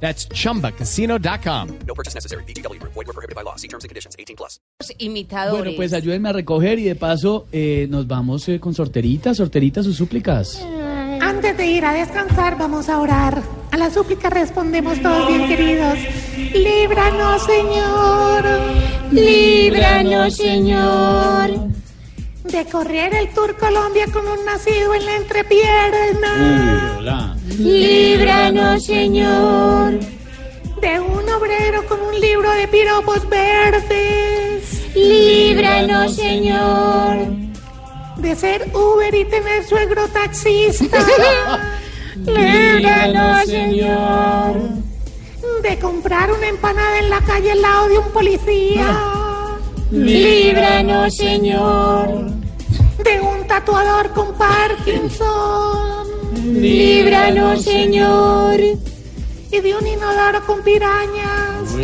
That's chumbacasino.com. No purchase necessary. BGW. Void were prohibited by law. See terms and conditions. 18 plus. imitadores. Bueno, pues ayúdenme a recoger y de paso eh, nos vamos eh, con sorterita, sorterita sus súplicas. Antes de ir a descansar, vamos a orar. A la súplica respondemos todos bien queridos. Líbranos, Señor. Líbranos, Señor. De correr el Tour Colombia con un nacido en la entrepierna. Hola. Líbranos, Señor. De un obrero con un libro de piropos verdes. Líbranos, Señor. De ser Uber y tener suegro taxista. Líbranos, Señor. De comprar una empanada en la calle al lado de un policía. Líbranos, Señor. De un tatuador con Parkinson. Líbranos, Señor. Y de un inodoro con pirañas.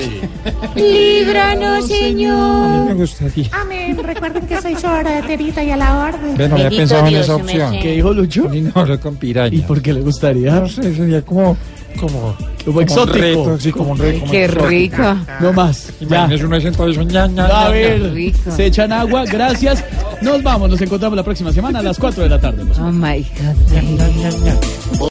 Líbranos, Señor. Me gustaría. Amén. Recuerden que soy sorterita y a la orden. Bueno, había Bendito pensado en esa opción. ¿Qué dijo Lucho? Un inodoro con piraña. ¿Y por qué le gustaría? No sé, sería como, como, Como un exótico. reto, sí, como un reto. como Qué exótico. rico. No más. Ya. Imagínese uno sentado y son ña, ña, A ver, rico. se echan agua, gracias. Nos vamos, nos encontramos la próxima semana a las 4 de la tarde. Oh my God.